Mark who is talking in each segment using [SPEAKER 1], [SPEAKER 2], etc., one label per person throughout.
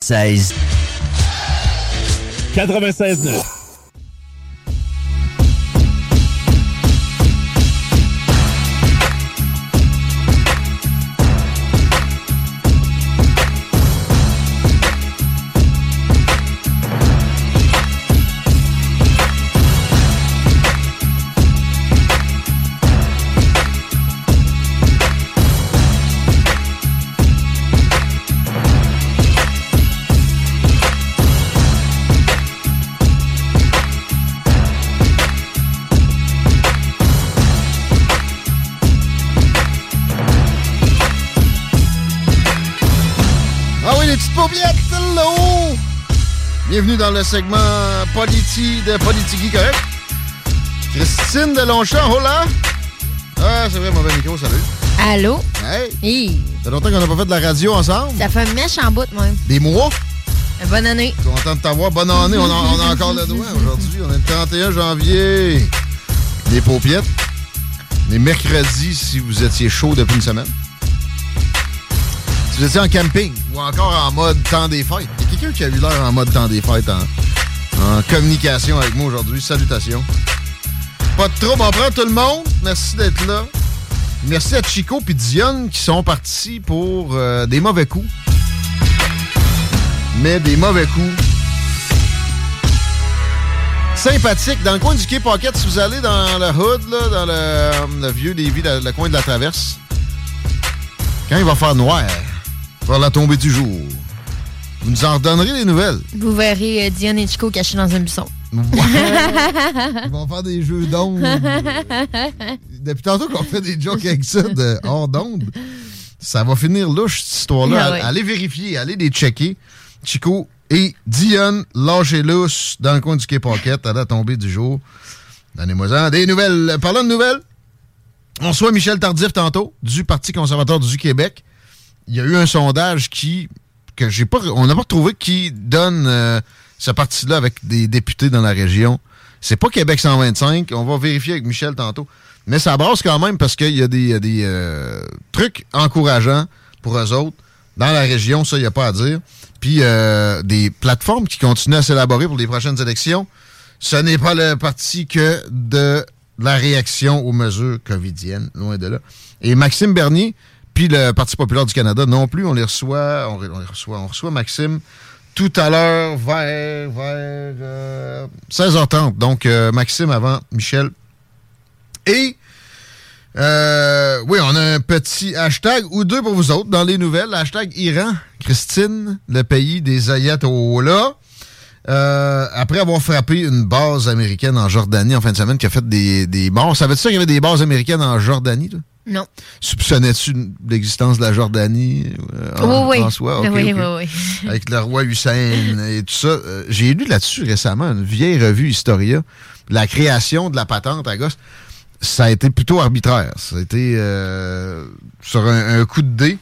[SPEAKER 1] 16.
[SPEAKER 2] 96.9.
[SPEAKER 3] petites paupiètes, hello! Bienvenue dans le segment Politi de Politiki correct? Christine de Longchamp, hola! Ah, c'est vrai, mauvais micro, salut.
[SPEAKER 4] Allô?
[SPEAKER 3] Hey!
[SPEAKER 4] Hi.
[SPEAKER 3] Ça fait longtemps qu'on n'a pas fait de la radio ensemble.
[SPEAKER 4] Ça fait un mèche en bout, moi.
[SPEAKER 3] Des mois.
[SPEAKER 4] Bonne année.
[SPEAKER 3] Content de t'avoir. Bonne année, on a, on a encore le doigt aujourd'hui. On est le 31 janvier. Les paupiettes. Les mercredis, si vous étiez chaud depuis une semaine. Vous étiez en camping ou encore en mode temps des fêtes? Il y a quelqu'un qui a eu l'air en mode temps des fêtes en, communication avec moi aujourd'hui. Salutations. Pas de trouble, on prend tout le monde. Merci d'être là. Merci à Chico et Dion qui sont partis pour euh, des mauvais coups. Mais des mauvais coups. Sympathique. Dans le coin du Quai Pocket, si vous allez dans le hood, là, dans le, le vieux Lévis, le coin de la traverse, quand il va faire noir, vers la tombée du jour, vous nous en redonnerez des nouvelles.
[SPEAKER 4] Vous verrez euh, Diane et Chico cachés dans un buisson.
[SPEAKER 3] Ils vont faire des jeux d'ombre. Depuis tantôt qu'on fait des jokes avec ça de hors d'onde, ça va finir louche, cette histoire-là.
[SPEAKER 4] Ah ouais.
[SPEAKER 3] Allez vérifier, allez les checker. Chico et Diane, lâchez lousse dans le coin du Quai Pocket à la tombée du jour. Donnez-moi-en des nouvelles. Parlant de nouvelles, on reçoit Michel Tardif tantôt, du Parti conservateur du Québec. Il y a eu un sondage qui que j'ai pas on n'a pas retrouvé qui donne euh, ce parti-là avec des députés dans la région. C'est pas Québec 125, on va vérifier avec Michel tantôt. Mais ça brasse quand même parce qu'il y a des, des euh, trucs encourageants pour eux autres. Dans la région, ça, il n'y a pas à dire. Puis euh, des plateformes qui continuent à s'élaborer pour les prochaines élections. Ce n'est pas le parti que de la réaction aux mesures covidiennes, loin de là. Et Maxime Bernier, puis le Parti populaire du Canada non plus, on les reçoit, on, les reçoit, on reçoit Maxime tout à l'heure vers, vers euh, 16h30. Donc, euh, Maxime avant Michel. Et, euh, oui, on a un petit hashtag ou deux pour vous autres dans les nouvelles. Hashtag Iran, Christine, le pays des ayatollahs. Euh, après avoir frappé une base américaine en Jordanie en fin de semaine qui a fait des, des morts. Savais-tu ça qu'il y avait des bases américaines en Jordanie? Toi?
[SPEAKER 4] Non.
[SPEAKER 3] Soupçonnais-tu l'existence de la Jordanie, euh, en,
[SPEAKER 4] oui, oui.
[SPEAKER 3] en soi?
[SPEAKER 4] Oui, oui, oui.
[SPEAKER 3] Avec le roi Hussein et tout ça. Euh, J'ai lu là-dessus récemment une vieille revue Historia. La création de la patente à gosse, ça a été plutôt arbitraire. Ça a été euh, sur un, un coup de dé,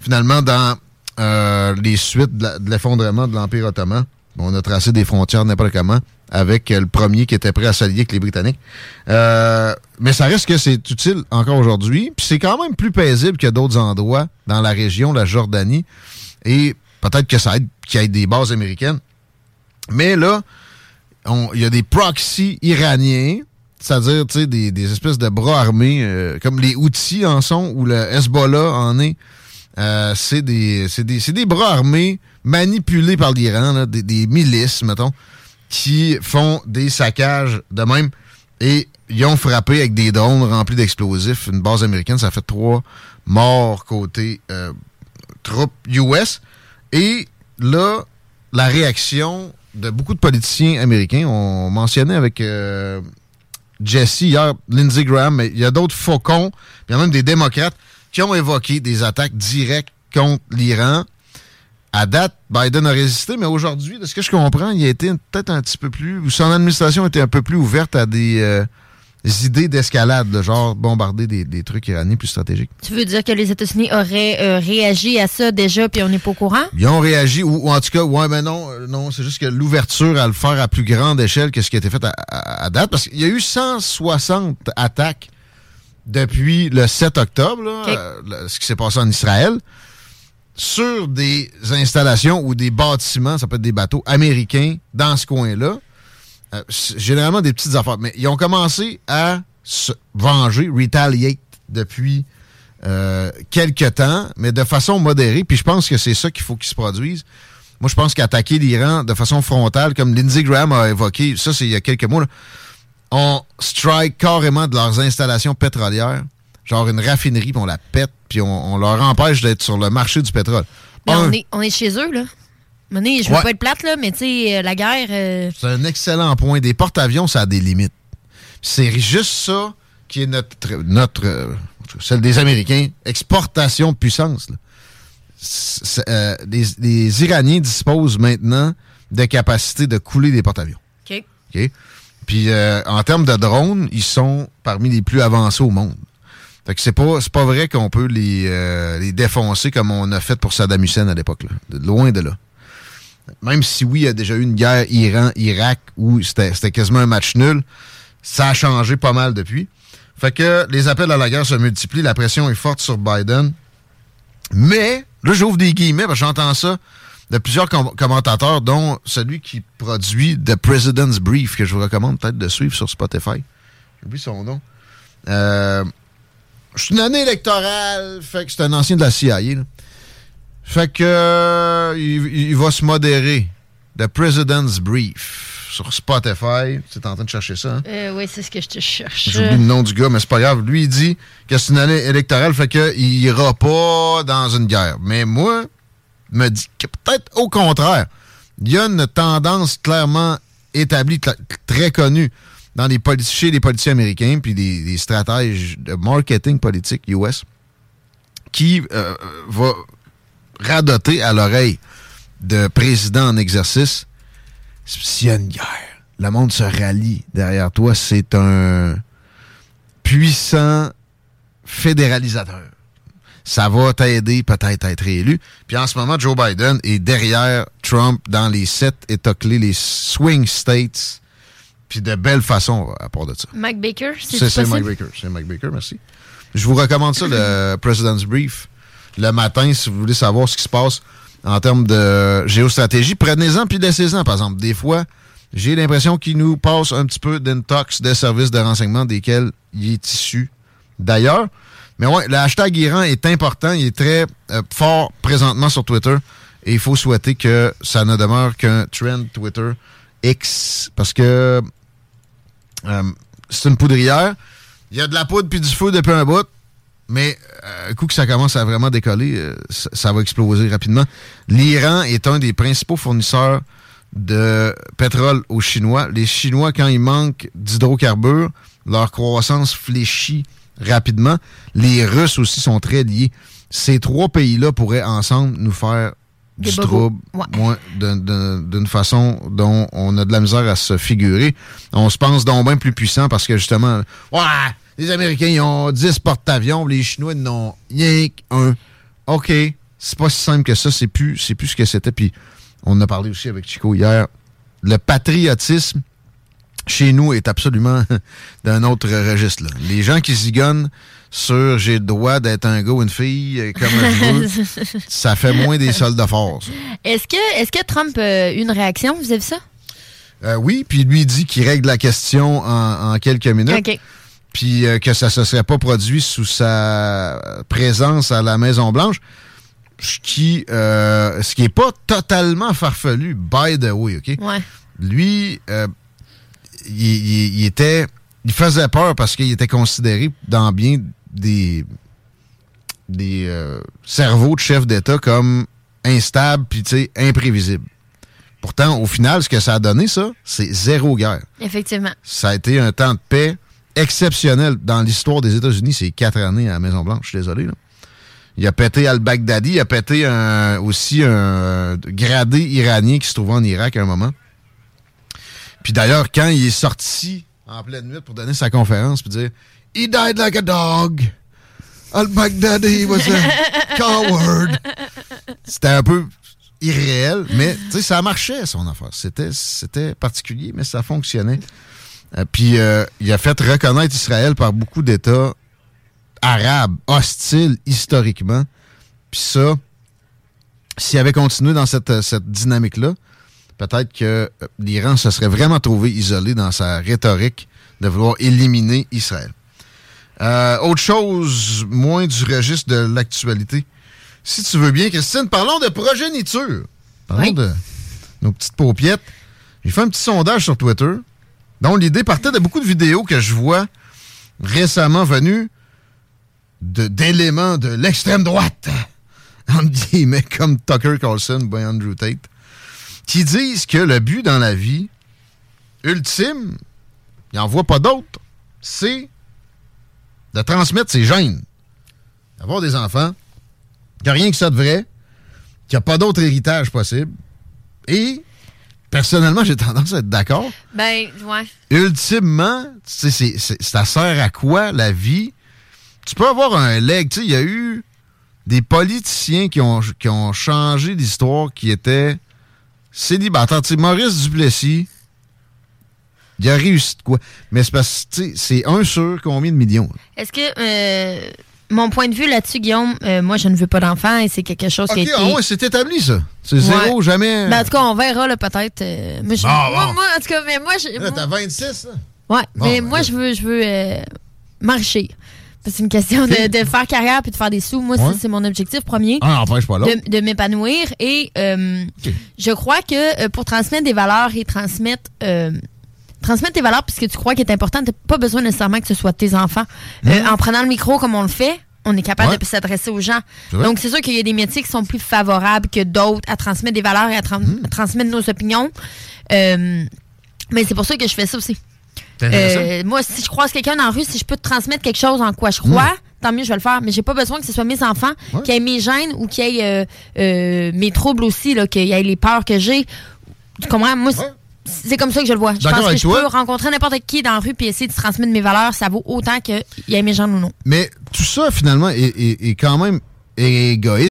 [SPEAKER 3] finalement, dans euh, les suites de l'effondrement de l'Empire ottoman. On a tracé des frontières n'importe comment avec euh, le premier qui était prêt à s'allier avec les Britanniques. Euh, mais ça reste que c'est utile encore aujourd'hui. Puis c'est quand même plus paisible que d'autres endroits dans la région, la Jordanie. Et peut-être que ça aide qu'il y ait des bases américaines. Mais là, il y a des proxys iraniens, c'est-à-dire des, espèces de bras armés, euh, comme les outils en sont, ou le Hezbollah en est, c'est des, bras armés manipulés par l'Iran, des milices, mettons, qui font des saccages de même. Et ils ont frappé avec des drones remplis d'explosifs. Une base américaine, ça fait trois morts côté euh, troupes US. Et là, la réaction de beaucoup de politiciens américains, on mentionnait avec euh, Jesse hier, Lindsey Graham, mais il y a d'autres faucons, il y a même des démocrates qui ont évoqué des attaques directes contre l'Iran. À date, Biden a résisté, mais aujourd'hui, de ce que je comprends, il a été peut-être un petit peu plus, ou son administration était un peu plus ouverte à des, euh, des idées d'escalade, de genre bombarder des, des, trucs iraniens plus stratégiques.
[SPEAKER 4] Tu veux dire que les États-Unis auraient euh, réagi à ça déjà, puis on n'est pas au courant?
[SPEAKER 3] Ils ont réagi, ou, ou en tout cas, ouais, mais non, euh, non, c'est juste que l'ouverture à le faire à plus grande échelle que ce qui a été fait à, à, à date, parce qu'il y a eu 160 attaques depuis le 7 octobre, là,
[SPEAKER 4] Okay.
[SPEAKER 3] euh, ce qui s'est passé en Israël, sur des installations ou des bâtiments, ça peut être des bateaux américains dans ce coin-là. Euh, généralement des petites affaires. Mais ils ont commencé à se venger, retaliate depuis euh, quelques temps, mais de façon modérée. Puis je pense que c'est ça qu'il faut qu'ils se produise. Moi, je pense qu'attaquer l'Iran de façon frontale, comme Lindsey Graham a évoqué, ça c'est il y a quelques mois, là, on strike carrément de leurs installations pétrolières, genre une raffinerie, puis on la pète, puis on, on leur empêche d'être sur le marché du pétrole.
[SPEAKER 4] Mais
[SPEAKER 3] Un,
[SPEAKER 4] on, est, on est chez eux, là. Mané, je veux
[SPEAKER 3] Ouais.
[SPEAKER 4] pas être plate, là, mais tu sais, euh, la guerre. euh,
[SPEAKER 3] C'est un excellent point. Des porte-avions, ça a des limites. C'est juste ça qui est notre, notre euh, celle des Américains, exportation de puissance. euh, les, les Iraniens disposent maintenant de capacités de couler des porte-avions.
[SPEAKER 4] OK.
[SPEAKER 3] OK? Puis en termes de drones, ils sont parmi les plus avancés au monde. Fait que c'est pas c'est pas vrai qu'on peut les, euh, les défoncer comme on a fait pour Saddam Hussein à l'époque. De loin de là. Même si oui, il y a déjà eu une guerre Iran-Irak où c'était c'était quasiment un match nul, ça a changé pas mal depuis. Fait que les appels à la guerre se multiplient, la pression est forte sur Biden. Mais, là j'ouvre des guillemets, parce que j'entends ça de plusieurs com- commentateurs, dont celui qui produit The President's Brief, que je vous recommande peut-être de suivre sur Spotify. J'ai oublié son nom. Euh, c'est une année électorale, fait que c'est un ancien de la CIA. là. Fait que euh, il, il va se modérer. The President's Brief sur Spotify. Tu es en train de chercher ça, hein?
[SPEAKER 4] Euh, oui, c'est ce que je te cherche.
[SPEAKER 3] J'oublie le nom du gars, mais c'est pas grave. Lui, il dit que c'est une année électorale, fait qu'il ira pas dans une guerre. Mais moi, me dit que peut-être au contraire. Il y a une tendance clairement établie, très connue dans chez les politiciens américains puis des, des stratèges de marketing politique US qui euh, va radoter à l'oreille de président en exercice s'il y a une guerre. Le monde se rallie derrière toi. C'est un puissant fédéralisateur. Ça va t'aider peut-être à être réélu. Puis en ce moment, Joe Biden est derrière Trump dans les sept États clés, les swing states, puis de belle façon à part de ça.
[SPEAKER 4] Mike Baker, c'est
[SPEAKER 3] C'est? Mike Baker. C'est Mike Baker, merci. Je vous recommande ça, le President's Brief, le matin, si vous voulez savoir ce qui se passe en termes de géostratégie. Prenez-en puis laissez-en, par exemple. Des fois, j'ai l'impression qu'il nous passe un petit peu d'intox des services de renseignement desquels il est issu d'ailleurs. Mais ouais, le hashtag Iran est important. Il est très euh, fort présentement sur Twitter. Et il faut souhaiter que ça ne demeure qu'un trend Twitter X. Parce que euh, c'est une poudrière. Il y a de la poudre puis du feu depuis un bout. Mais euh, coup que ça commence à vraiment décoller, euh, ça, va exploser rapidement. L'Iran est un des principaux fournisseurs de pétrole aux Chinois. Les Chinois, quand il manque d'hydrocarbures, leur croissance fléchit rapidement. Les Russes aussi sont très liés. Ces trois pays-là pourraient ensemble nous faire du trouble
[SPEAKER 4] Ouais.
[SPEAKER 3] ouais, d'un- d'un- d'une façon dont on a de la misère à se figurer. On se pense donc bien plus puissant parce que justement, ouais, les Américains ils ont 10 porte-avions, les Chinois ils n'ont rien qu'un. OK, c'est pas si simple que ça, c'est plus, c'est plus ce que c'était. Puis on en a parlé aussi avec Chico hier. Le patriotisme chez nous est absolument d'un autre registre. là. Les gens qui zigonnent sur j'ai le droit d'être un gars ou une fille euh, comme je veux, ça fait moins des soldats forts.
[SPEAKER 4] Est-ce que, est que Trump a eu une réaction? Vu ça?
[SPEAKER 3] Euh, oui, puis lui dit qu'il règle la question en, en quelques minutes, puis euh, que ça ne se serait pas produit sous sa présence à la Maison-Blanche. ce qui euh, ce qui est pas totalement farfelu, by the way, OK?
[SPEAKER 4] Ouais.
[SPEAKER 3] Lui, euh, il, était... Il faisait peur parce qu'il était considéré dans bien des, des euh, cerveaux de chefs d'État comme instables puis, imprévisibles. Pourtant, au final, ce que ça a donné, ça, c'est zéro guerre.
[SPEAKER 4] Effectivement.
[SPEAKER 3] Ça a été un temps de paix exceptionnel dans l'histoire des États-Unis. C'est quatre années à la Maison-Blanche, je suis désolé. Là. Il a pété al-Baghdadi, il a pété un- aussi un gradé iranien qui se trouvait en Irak à un moment. Puis d'ailleurs, quand il est sorti en pleine nuit pour donner sa conférence, puis dire « He died like a dog. Al-Baghdadi was a coward. » C'était un peu irréel, mais tu sais, ça marchait, son affaire. C'était, c'était particulier, mais ça fonctionnait. Euh, puis euh, il a fait reconnaître Israël par beaucoup d'États arabes, hostiles historiquement. Puis ça, s'il avait continué dans cette, cette dynamique-là, peut-être que euh, l'Iran se serait vraiment trouvé isolé dans sa rhétorique de vouloir éliminer Israël. Euh, autre chose, moins du registre de l'actualité. Si tu veux bien, Christine, parlons de progéniture. Parlons
[SPEAKER 4] Oui.
[SPEAKER 3] de nos petites paupiettes. J'ai fait un petit sondage sur Twitter, dont l'idée partait de beaucoup de vidéos que je vois récemment venues d'éléments de, l'extrême droite, entre guillemets, comme Tucker Carlson ou Andrew Tate, qui disent que le but dans la vie ultime, il n'en voit pas d'autre, c'est de transmettre ses gènes. D'avoir des enfants, qu'il n'y a rien que ça de vrai, qu'il n'y a pas d'autre héritage possible. Et, personnellement, j'ai tendance à être d'accord.
[SPEAKER 4] Ben, ouais.
[SPEAKER 3] Ultimement, tu sais, c'est- c'est- ça sert à quoi la vie? Tu peux avoir un leg. Tu sais, il y a eu des politiciens qui ont, qui ont changé l'histoire, qui étaient célibataires. Tu sais, Maurice Duplessis, il a réussi de quoi? Mais c'est parce que, c'est un sur combien de millions?
[SPEAKER 4] Est-ce que euh, mon point de vue là-dessus, Guillaume, euh, moi, je ne veux pas d'enfant et c'est quelque chose qui a été...
[SPEAKER 3] ah ouais, c'est établi, ça. C'est zéro, jamais...
[SPEAKER 4] Ben, en tout cas, on verra, là, peut-être. euh, moi, je- moi,
[SPEAKER 3] bon.
[SPEAKER 4] moi, en tout cas, mais moi, je,
[SPEAKER 3] Là, t'as 26, là?
[SPEAKER 4] ouais,
[SPEAKER 3] Bon,
[SPEAKER 4] mais
[SPEAKER 3] ben,
[SPEAKER 4] moi, je veux, je veux marcher. C'est une question de, faire carrière puis de faire des sous. Moi,
[SPEAKER 3] Ouais.
[SPEAKER 4] ça, c'est mon objectif premier.
[SPEAKER 3] Ah, n'empêche pas l'autre.
[SPEAKER 4] de, de m'épanouir et euh, je crois que euh, pour transmettre des valeurs et transmettre euh, transmettre tes valeurs puisque tu crois qu'il est important, t'as pas besoin nécessairement que ce soit tes enfants. Euh, en prenant le micro comme on le fait, on est capable
[SPEAKER 3] Ouais.
[SPEAKER 4] de s'adresser aux gens. Donc c'est sûr qu'il y a des métiers qui sont plus favorables que d'autres à transmettre des valeurs et à,
[SPEAKER 3] Hmm.
[SPEAKER 4] à transmettre nos opinions. Mais c'est pour ça que je fais ça aussi. Euh, moi, si je croise quelqu'un dans la rue, si je peux te transmettre quelque chose en quoi je crois, tant mieux, je vais le faire. Mais j'ai pas besoin que ce soit mes enfants
[SPEAKER 3] Hmm. Ouais.
[SPEAKER 4] qui aient mes gènes ou qui aient euh, euh, mes troubles aussi, là, qu'il y ait les peurs que j'ai. Tu comprends? Moi, c'est-
[SPEAKER 3] Ouais.
[SPEAKER 4] c'est comme ça que je le vois. Je pense que je
[SPEAKER 3] toi.
[SPEAKER 4] peux rencontrer n'importe qui dans la rue puis essayer de transmettre mes valeurs. Ça vaut autant qu'il y ait mes gènes ou non.
[SPEAKER 3] Mais tout ça, finalement, est, est- est quand même égoïste.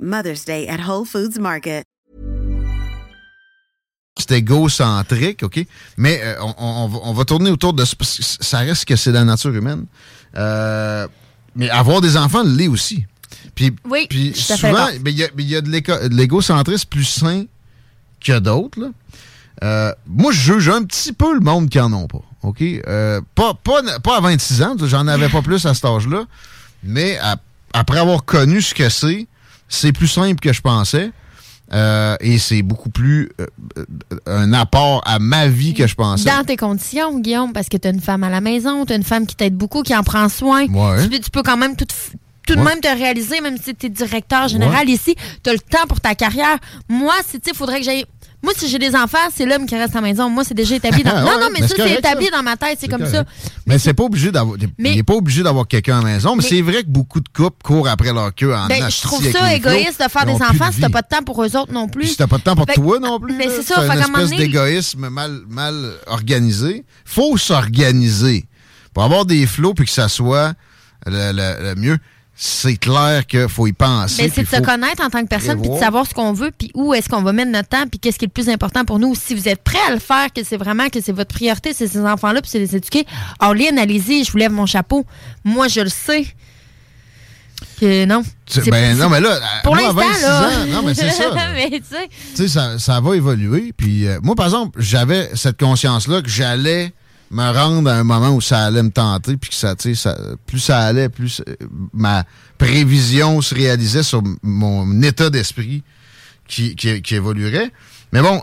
[SPEAKER 2] Mother's Day at Whole Foods Market.
[SPEAKER 3] c'est égocentrique, OK? Mais euh, on, on va, on va tourner autour de... que Ça reste que c'est la nature humaine. Euh, mais avoir des enfants l'est aussi. Puis Puis,
[SPEAKER 4] Oui,
[SPEAKER 3] puis souvent, ben, il y a, il y a de l'égocentrisme plus sain que d'autres. Euh, moi, je juge un petit peu le monde qui en ont pas. OK? Euh, pas, pas, pas à 26 ans, j'en avais pas plus à cet âge-là. Mais à- après avoir connu ce que c'est, c'est plus simple que je pensais. Euh, et c'est beaucoup plus euh, euh, un apport à ma vie que je pensais.
[SPEAKER 4] Dans tes conditions, Guillaume, parce que tu as une femme à la maison, tu as une femme qui t'aide beaucoup, qui en prend soin.
[SPEAKER 3] Ouais.
[SPEAKER 4] Tu, peux- tu peux quand même tout, de même te réaliser, même si tu es directeur général ici, tu as le temps pour ta carrière. Moi, il faudrait que j'aille. Moi, si j'ai des enfants, c'est l'homme qui reste à la maison. Moi, c'est déjà établi dans. Non, non, mais,
[SPEAKER 3] mais
[SPEAKER 4] ça,
[SPEAKER 3] c'est
[SPEAKER 4] établi
[SPEAKER 3] ça.
[SPEAKER 4] dans ma tête. C'est comme
[SPEAKER 3] correct.
[SPEAKER 4] ça.
[SPEAKER 3] Mais c'est pas obligé d'avoir.
[SPEAKER 4] Mais-
[SPEAKER 3] il n'est pas obligé d'avoir quelqu'un à la maison, mais,
[SPEAKER 4] Mais-
[SPEAKER 3] c'est vrai que beaucoup de couples courent après leur queue en
[SPEAKER 4] Ben, je trouve ça égoïste de faire des enfants
[SPEAKER 3] de
[SPEAKER 4] si t'as pas de temps pour eux autres non plus.
[SPEAKER 3] Si t'as pas de temps pour
[SPEAKER 4] Fait-
[SPEAKER 3] toi non plus.
[SPEAKER 4] mais c'est ça, fait
[SPEAKER 3] une espèce d'égoïsme mal, mal organisé. faut s'organiser. Pour avoir des flots puis que ça soit le, le- le mieux, c'est clair qu'il faut y penser.
[SPEAKER 4] Mais Ben, c'est de se connaître en tant que personne, puis de savoir ce qu'on veut, puis où est-ce qu'on va mettre notre temps, puis qu'est-ce qui est le plus important pour nous. Si vous êtes prêt à le faire, que c'est vraiment que c'est votre priorité, c'est ces enfants-là, puis c'est les éduquer. Orline, allez-y, je vous lève mon chapeau. Moi, je le sais. Que non.
[SPEAKER 3] Ben non, mais là,
[SPEAKER 4] Pour
[SPEAKER 3] moi, à
[SPEAKER 4] l'instant,
[SPEAKER 3] 26
[SPEAKER 4] là.
[SPEAKER 3] ans, non, mais c'est ça.
[SPEAKER 4] mais
[SPEAKER 3] ça, ça va évoluer. Puis euh, moi, par exemple, j'avais cette conscience-là que j'allais me rendre à un moment où ça allait me tenter, puis que ça, ça, plus ça allait, plus euh, ma prévision se réalisait sur mon état d'esprit qui, évoluerait. Mais bon,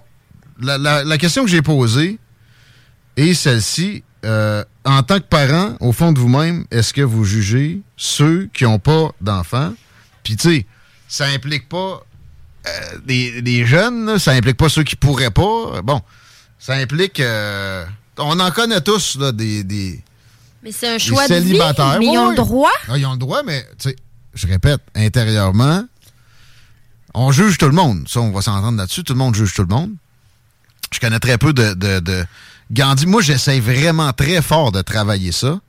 [SPEAKER 3] la, question que j'ai posée est celle-ci. Euh, en tant que parent, au fond de vous-même, est-ce que vous jugez ceux qui n'ont pas d'enfants? Puis, tu sais, ça implique pas euh, des, des jeunes, ça implique pas ceux qui pourraient pas. Bon, ça implique. euh, on en connaît tous, là, des. des
[SPEAKER 4] mais c'est un choix de vie, mais ils ont le droit.
[SPEAKER 3] Ah, ils ont le droit, mais, tu sais, je répète, intérieurement, on juge tout le monde. Ça, on va s'entendre là-dessus. Tout le monde juge tout le monde. Je connais très peu de, de, de Gandhi. Moi, j'essaie vraiment très fort de travailler ça,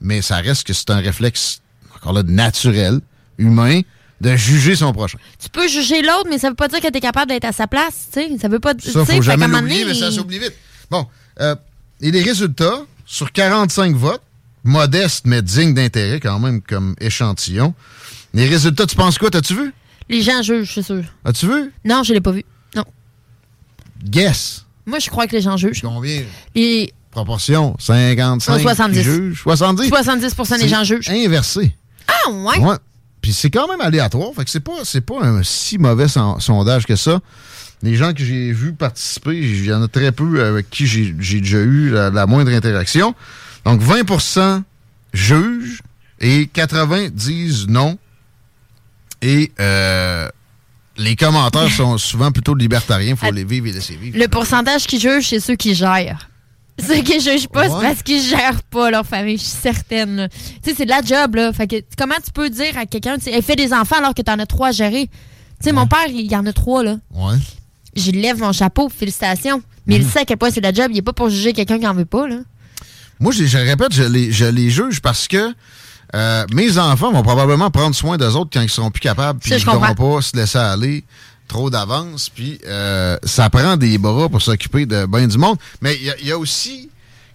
[SPEAKER 3] mais ça reste que c'est un réflexe, encore là, naturel, humain, de juger son prochain.
[SPEAKER 4] Tu peux juger l'autre, mais ça veut pas dire que tu es capable d'être à sa place. tu sais. Ça veut pas. tu
[SPEAKER 3] Ça, faut jamais l'oublier, mais ça s'oublie vite. Bon, euh, et les résultats, sur 45 votes, modestes mais dignes d'intérêt quand même comme échantillon, les résultats, tu penses quoi? T'as-tu vu?
[SPEAKER 4] Les gens jugent, c'est sûr.
[SPEAKER 3] As-tu vu?
[SPEAKER 4] Non, je l'ai pas vu. Non.
[SPEAKER 3] Guess.
[SPEAKER 4] Moi, je crois que les gens jugent.
[SPEAKER 3] Combien?
[SPEAKER 4] Et
[SPEAKER 3] Proportion? 55?
[SPEAKER 4] Non, 70.
[SPEAKER 3] qui jugent? 70?
[SPEAKER 4] 70% des gens jugent.
[SPEAKER 3] Inversé.
[SPEAKER 4] Ah, ouais?
[SPEAKER 3] Ouais. Puis c'est quand même aléatoire. Fait que c'est pas, c'est pas un si mauvais son- sondage que ça. Les gens que j'ai vus participer, il y en a très peu avec qui j'ai déjà eu la, la moindre interaction. Donc 20% jugent et 80 disent non. Et euh, les commentaires sont souvent plutôt libertariens. faut les vivre et laisser vivre.
[SPEAKER 4] Le pourcentage qui juge, c'est ceux qui gèrent. Ceux qui jugent pas, c'est
[SPEAKER 3] Ouais.
[SPEAKER 4] parce qu'ils gèrent pas leur famille, je suis certaine. Tu sais, c'est de la job, là. Fait que comment tu peux dire à quelqu'un, tu sais, elle fait des enfants alors que t'en as trois à gérer? Tu sais, mon père, il y en a trois, là.
[SPEAKER 3] Ouais.
[SPEAKER 4] Je lève mon chapeau, félicitations. Mais il sait à quel point c'est la job. Il est pas pour juger quelqu'un qui en veut pas, là.
[SPEAKER 3] Moi, je, je répète, je les, je les juge parce que euh, mes enfants vont probablement prendre soin d'eux autres quand ils seront plus capables, puis ils ne pourront pas se laisser aller trop d'avance, puis euh, ça prend des bras pour s'occuper de bien du monde. Mais il y y, a aussi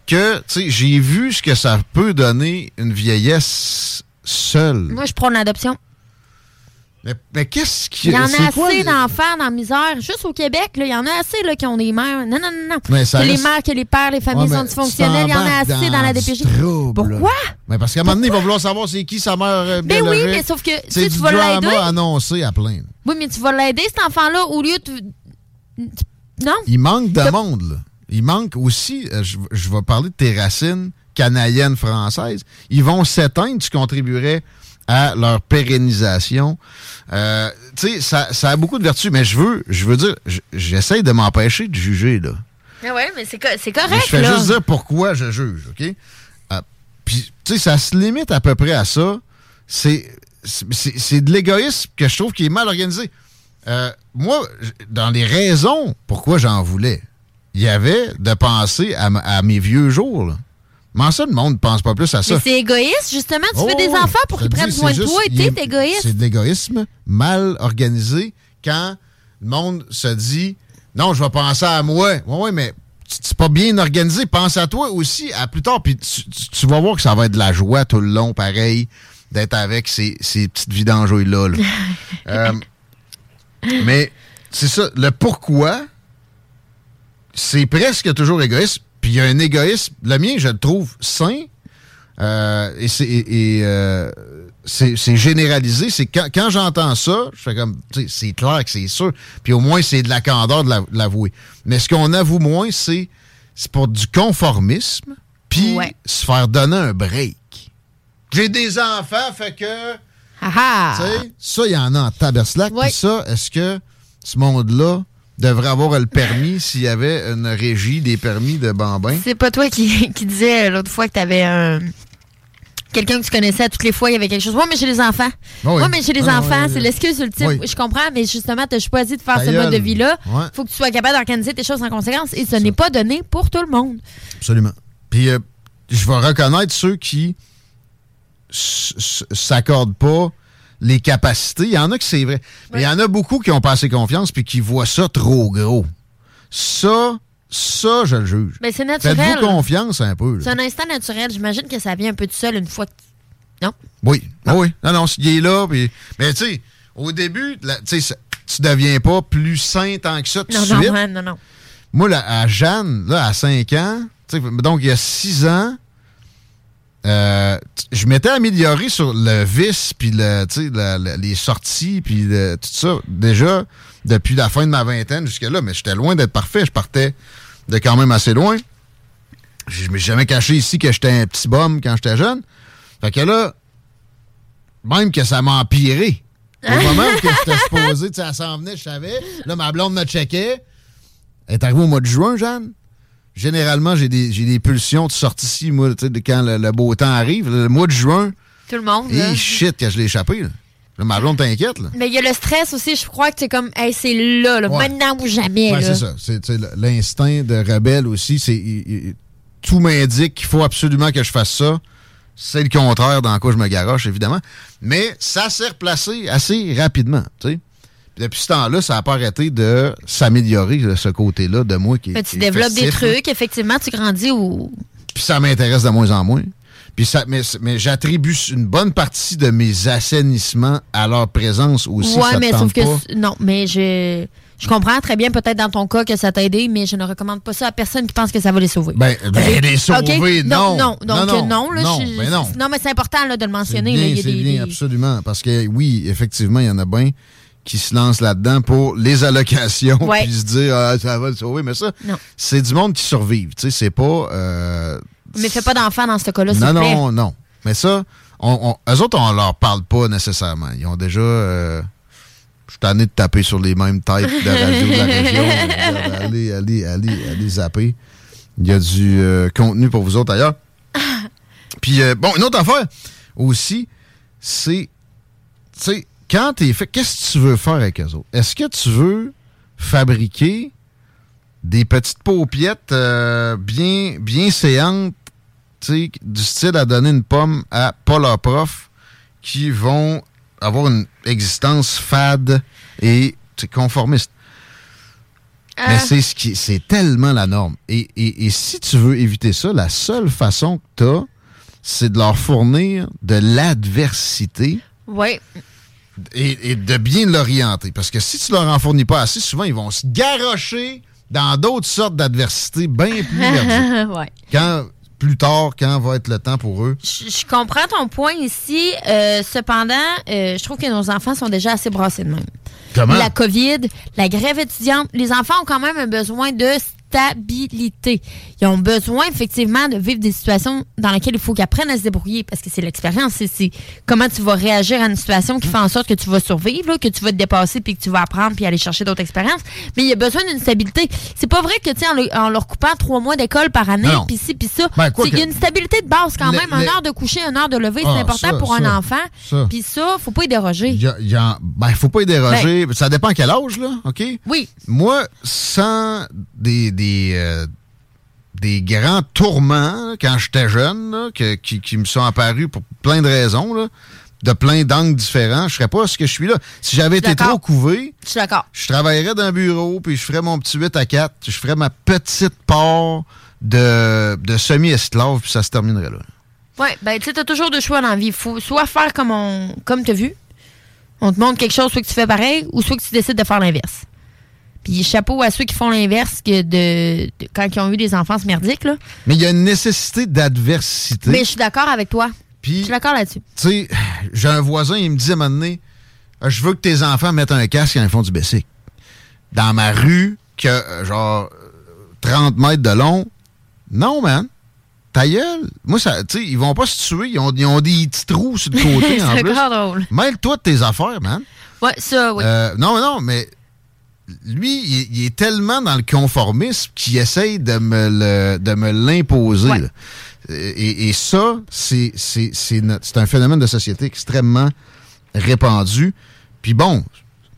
[SPEAKER 3] que, tu sais, j'ai vu ce que ça peut donner une vieillesse seule.
[SPEAKER 4] Moi, je prends l'adoption.
[SPEAKER 3] Mais, mais qu'est-ce qui...
[SPEAKER 4] Il y en a
[SPEAKER 3] quoi
[SPEAKER 4] assez d'enfants dans la misère. Juste au Québec, là, il y en a assez là, qui ont des mères. Non, non, non, non.
[SPEAKER 3] Mais ça
[SPEAKER 4] que les mères, que les pères, les familles
[SPEAKER 3] Ouais,
[SPEAKER 4] sont
[SPEAKER 3] mais
[SPEAKER 4] dysfonctionnelles. Il y en a assez dans la DPJ.
[SPEAKER 3] trouble.
[SPEAKER 4] Pourquoi?
[SPEAKER 3] Mais parce qu'à un moment donné, il va vouloir savoir c'est qui sa mère euh,
[SPEAKER 4] Ben oui, mais sauf que tu sais,
[SPEAKER 3] du
[SPEAKER 4] tu vas l'aider.
[SPEAKER 3] annoncé à plein.
[SPEAKER 4] Oui, mais tu vas l'aider, cet enfant-là, au lieu de. Non?
[SPEAKER 3] Il manque de monde, là. Il manque aussi, euh, je, je vais parler de tes racines canadiennes françaises. Ils vont s'éteindre, tu contribuerais à leur pérennisation. Euh, tu sais, ça, ça a beaucoup de vertus, mais je veux, je veux dire, j'essaie de m'empêcher de juger, là.
[SPEAKER 4] Ah ouais, mais c'est co- c'est
[SPEAKER 3] Mais
[SPEAKER 4] correct,
[SPEAKER 3] je fais
[SPEAKER 4] là.
[SPEAKER 3] juste dire pourquoi je juge, OK? Euh, Puis, tu sais, ça se limite à peu près à ça. C'est c'est- c'est de l'égoïsme que je trouve qui est mal organisé. Euh, moi, dans les raisons pourquoi j'en voulais, il y avait de penser à mes vieux jours. Là. Comment ça, le monde ne pense pas plus à ça?
[SPEAKER 4] Mais c'est égoïste, justement. Tu
[SPEAKER 3] Oh,
[SPEAKER 4] fais des
[SPEAKER 3] oui.
[SPEAKER 4] enfants pour qu'ils prennent soin de toi et t'es égoïste.
[SPEAKER 3] C'est de l'égoïsme mal organisé quand le monde se dit non, je vais penser à moi. Oui, oui, mais c'est pas bien organisé. Pense à toi aussi à plus tard. Puis tu, tu- tu vas voir que ça va être de la joie tout le long, pareil. d'être avec ces, ces petites vidangeouilles-là. là. Euh, mais c'est ça, le pourquoi, c'est presque toujours égoïste. Puis il y a un égoïsme, le mien, je le trouve sain. euh, et c'est et, et, euh, c'est généralisé. C'est quand, quand j'entends ça, je fais comme, c'est clair que c'est sûr. Puis au moins, c'est de la candeur de la- de l'avouer. Mais ce qu'on avoue moins, c'est c'est pour du conformisme, puis
[SPEAKER 4] Ouais.
[SPEAKER 3] se faire donner un break. J'ai des enfants, fait que...
[SPEAKER 4] Ah ah!
[SPEAKER 3] Ça, il y en a en taberslac.
[SPEAKER 4] Ouais.
[SPEAKER 3] Puis ça, est-ce que ce monde-là devrait avoir le permis s'il y avait une régie des permis de bambins?
[SPEAKER 4] C'est pas toi qui, qui disais l'autre fois que t'avais un. Quelqu'un que tu connaissais à toutes les fois, il y avait quelque chose. Ouais, mais j'ai des enfants.
[SPEAKER 3] Ah oui.
[SPEAKER 4] Ouais, mais j'ai des
[SPEAKER 3] Ah,
[SPEAKER 4] enfants.
[SPEAKER 3] oui,
[SPEAKER 4] c'est l'excuse ultime. Je comprends, mais justement, tu as choisi de faire
[SPEAKER 3] Ta
[SPEAKER 4] ce mode de vie-là.
[SPEAKER 3] Ouais.
[SPEAKER 4] faut que tu sois capable d'organiser tes choses en conséquence. Et ce n'est pas donné pour tout le monde.
[SPEAKER 3] Absolument. Puis euh, je vais reconnaître ceux qui s'accordent pas les capacités. Il y en a que c'est vrai. Mais il y en a beaucoup qui ont pas assez confiance puis qui voient ça trop gros. Ça, ça, je le juge.
[SPEAKER 4] Mais c'est naturel.
[SPEAKER 3] Faites-vous confiance un peu. là.
[SPEAKER 4] C'est un instant naturel. J'imagine que ça vient un peu tout seul une fois que. Non?
[SPEAKER 3] Oui, ah oui. Non, non, il est là. puis- Mais tu sais, au début, sais, ça- tu deviens pas plus sain tant que ça tout de
[SPEAKER 4] Non,
[SPEAKER 3] suite.
[SPEAKER 4] non, hein, non, non.
[SPEAKER 3] Moi, là, à Jeanne, là, à 5 ans, donc il y a 6 ans, euh, je m'étais amélioré sur le vice, puis le, tu sais, la- la- les sorties, puis le- tout ça, déjà, depuis la fin de ma vingtaine jusque-là, mais j'étais loin d'être parfait. Je partais de quand même assez loin. Je me suis jamais caché ici que j'étais un petit bum quand j'étais jeune. Fait que là, même que ça m'a empiré. Au moment où j'étais supposé, elle s'en venait, je savais. Là, ma blonde me checkait. Elle est arrivée au mois de juin, Jeanne. Généralement, j'ai des, pulsions de sortie ici, moi, tu sais, de quand le, le beau temps arrive. Le mois de juin,
[SPEAKER 4] Tout le monde. là.
[SPEAKER 3] et shit, que je l'ai échappé. Là. Là, ma blonde t'inquiète, là.
[SPEAKER 4] Mais il y a le stress aussi. Je crois que c'est comme, hey, c'est là, là,
[SPEAKER 3] Ouais.
[SPEAKER 4] maintenant ou jamais.
[SPEAKER 3] Ouais, c'est ça. C'est l'instinct de rebelle aussi. C'est tout m'indique qu'il faut absolument que je fasse ça. C'est le contraire dans quoi je me garoche, évidemment. Mais ça s'est replacé assez rapidement. Tu sais. Puis Depuis ce temps-là, ça n'a pas arrêté de s'améliorer, là, ce côté-là de moi qui est.
[SPEAKER 4] Mais
[SPEAKER 3] qui
[SPEAKER 4] tu développes des
[SPEAKER 3] festif,
[SPEAKER 4] trucs, effectivement, tu grandis ou.
[SPEAKER 3] Puis ça m'intéresse de moins en moins. Puis ça, mais mais j'attribue une bonne partie de mes assainissements à leur présence aussi.
[SPEAKER 4] ouais,
[SPEAKER 3] ça
[SPEAKER 4] mais sauf que.
[SPEAKER 3] pas?
[SPEAKER 4] Non, mais je. Je comprends très bien, peut-être dans ton cas, que ça t'a aidé, mais je ne recommande pas ça à personne qui pense que ça va les sauver.
[SPEAKER 3] Ben, ben, les sauver,
[SPEAKER 4] OK?
[SPEAKER 3] non.
[SPEAKER 4] Non, donc
[SPEAKER 3] non,
[SPEAKER 4] non, là,
[SPEAKER 3] non,
[SPEAKER 4] je-
[SPEAKER 3] ben non.
[SPEAKER 4] non, mais c'est important là, de le mentionner.
[SPEAKER 3] bien,
[SPEAKER 4] là, il y a
[SPEAKER 3] c'est
[SPEAKER 4] des-
[SPEAKER 3] bien,
[SPEAKER 4] des-
[SPEAKER 3] absolument. Parce que oui, effectivement, il y en a bien qui se lancent là-dedans pour les allocations
[SPEAKER 4] Ouais.
[SPEAKER 3] puis se dire ah, ça va le sauver. Mais ça, c'est du monde qui survive. Tu sais, c'est pas. euh,
[SPEAKER 4] Mais fais pas d'enfant dans ce cas-là,
[SPEAKER 3] non,
[SPEAKER 4] plaît.
[SPEAKER 3] non, non. Mais ça, on, on- eux autres, on leur parle pas nécessairement. Ils ont déjà. euh, je suis tanné de taper sur les mêmes têtes de radio de la région. allez, allez, allez, allez zapper. Il y a du euh, contenu pour vous autres ailleurs. Puis, euh, bon, une autre affaire aussi, c'est, tu sais, quand t'es fait, qu'est-ce que tu veux faire avec eux autres? Est-ce que tu veux fabriquer des petites paupiettes euh, bien, bien séantes, tu du style à donner une pomme à pas leur prof, qui vont avoir une existence fade et tu conformiste? Mais
[SPEAKER 4] Euh,
[SPEAKER 3] c'est ce qui c'est tellement la norme. Et, et- et si tu veux éviter ça, la seule façon que tu as, c'est de leur fournir de l'adversité
[SPEAKER 4] ouais.
[SPEAKER 3] Et, et de bien l'orienter. Parce que si tu leur en fournis pas assez, souvent, ils vont se garrocher dans d'autres sortes d'adversités bien plus
[SPEAKER 4] ouais.
[SPEAKER 3] Quand, plus tard, quand va être le temps pour eux?
[SPEAKER 4] Je, je comprends ton point ici. euh, cependant, euh, je trouve que nos enfants sont déjà assez brassés de même.
[SPEAKER 3] Comment?
[SPEAKER 4] La COVID, la grève étudiante, les enfants ont quand même un besoin de stabilité. Ils ont besoin effectivement de vivre des situations dans lesquelles il faut qu'ils apprennent à se débrouiller parce que c'est l'expérience. C'est- comment tu vas réagir à une situation qui fait en sorte que tu vas survivre, là, que tu vas te dépasser puis que tu vas apprendre puis aller chercher d'autres expériences. Mais il y a besoin d'une stabilité. C'est pas vrai que tu en, en leur coupant trois mois d'école par année, puis ci puis ça,
[SPEAKER 3] Ben,
[SPEAKER 4] il y a une stabilité de base quand même. Une heure de coucher, une heure de lever,
[SPEAKER 3] Ah,
[SPEAKER 4] c'est important
[SPEAKER 3] ça,
[SPEAKER 4] pour
[SPEAKER 3] ça,
[SPEAKER 4] un enfant. Puis ça, faut pas y déroger.
[SPEAKER 3] Il y a- y ben, faut pas y déroger. Ça dépend à quel âge, là, OK?
[SPEAKER 4] Oui.
[SPEAKER 3] Moi, sans des, des, euh, des grands tourments, là, quand j'étais jeune, là, que- qui, qui me sont apparus pour plein de raisons, là, de plein d'angles différents, je serais pas ce que je suis là. Si j'avais été trop couvé,
[SPEAKER 4] Je suis d'accord.
[SPEAKER 3] je travaillerais dans un bureau, puis je ferais mon petit 8 à 4, je ferais ma petite part de, de semi-esclave, puis ça se terminerait là.
[SPEAKER 4] Oui, ben tu sais, t'as toujours deux choix dans la vie. faut soit faire comme on comme t'as vu. On te montre quelque chose, soit que tu fais pareil, ou soit que tu décides de faire l'inverse. Puis chapeau à ceux qui font l'inverse que de, quand ils ont eu des enfants merdiques, là.
[SPEAKER 3] Mais il y a une nécessité d'adversité.
[SPEAKER 4] Mais je suis d'accord avec toi. Je suis d'accord là-dessus.
[SPEAKER 3] Tu sais, j'ai un voisin, il me dit à un moment donné, je veux que tes enfants mettent un casque quand ils font du basic. Dans ma rue, que euh, genre 30 mètres de long, non, man ta gueule. Moi, ça, tu sais, ils vont pas se tuer. Ils ont, ils ont des petits trous sur le côté, en plus.
[SPEAKER 4] C'est drôle.
[SPEAKER 3] Mêle-toi de tes affaires, man.
[SPEAKER 4] Ouais, ça, oui.
[SPEAKER 3] Euh, non, non, mais lui, il, est tellement dans le conformisme qu'il essaye de me de me l'imposer. Et, et, ça, c'est un phénomène de société extrêmement répandu. Puis bon,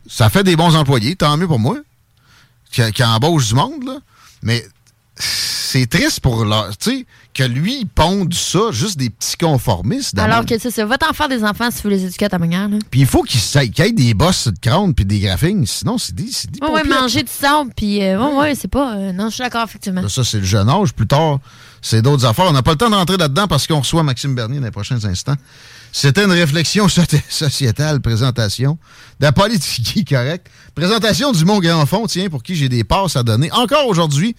[SPEAKER 3] ça fait des bons employés, tant mieux pour moi, qui, qui embauche du monde, là. Mais c'est triste pour leur, tu sais, que lui, il ponde ça, juste des petits conformistes.
[SPEAKER 4] Alors que c'est ça. Va t'en faire des enfants si tu veux les éduquer à ta manière.
[SPEAKER 3] Puis il faut qu'il y ait des bosses de crâne puis des graphines. Sinon, c'est dit.
[SPEAKER 4] Ouais, ouais, manger du sable. Puis, euh, ouais, ouais, c'est pas. Euh, non, je suis d'accord, effectivement.
[SPEAKER 3] ça, c'est le jeune âge. Plus tard, c'est d'autres affaires. On n'a pas le temps de rentrer là-dedans parce qu'on reçoit Maxime Bernier dans les prochains instants. C'était une réflexion sociétale, présentation de la politique correct. Présentation du Mont Grand Fond, tiens, pour qui j'ai des passes à donner. Encore aujourd'hui,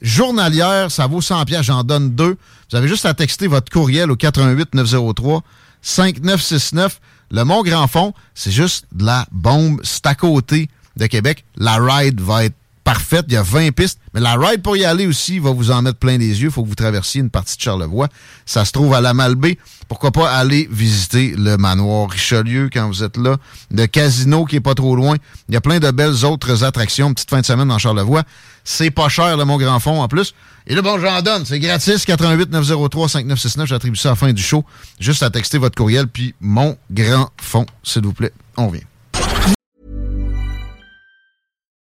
[SPEAKER 3] journalière, ça vaut 100 pièces, j'en donne deux. Vous avez juste à texter votre courriel au 88 903 5969. Le Mont Grand Fond, c'est juste de la bombe, c'est à côté de Québec. La ride va être parfaite, il y a 20 pistes, mais la ride pour y aller aussi va vous en mettre plein les yeux, il faut que vous traversiez une partie de Charlevoix. Ça se trouve à la Malbaie. Pourquoi pas aller visiter le manoir Richelieu quand vous êtes là, le casino qui est pas trop loin. Il y a plein de belles autres attractions, petite fin de semaine dans Charlevoix. C'est pas cher, le Mont Grand Fond, en plus. Et là, bon, j'en donne. C'est gratis. 88 903 5969. J'attribue ça à la fin du show. Juste à texter votre courriel, puis Mon Grand Fond, s'il vous plaît. On vient.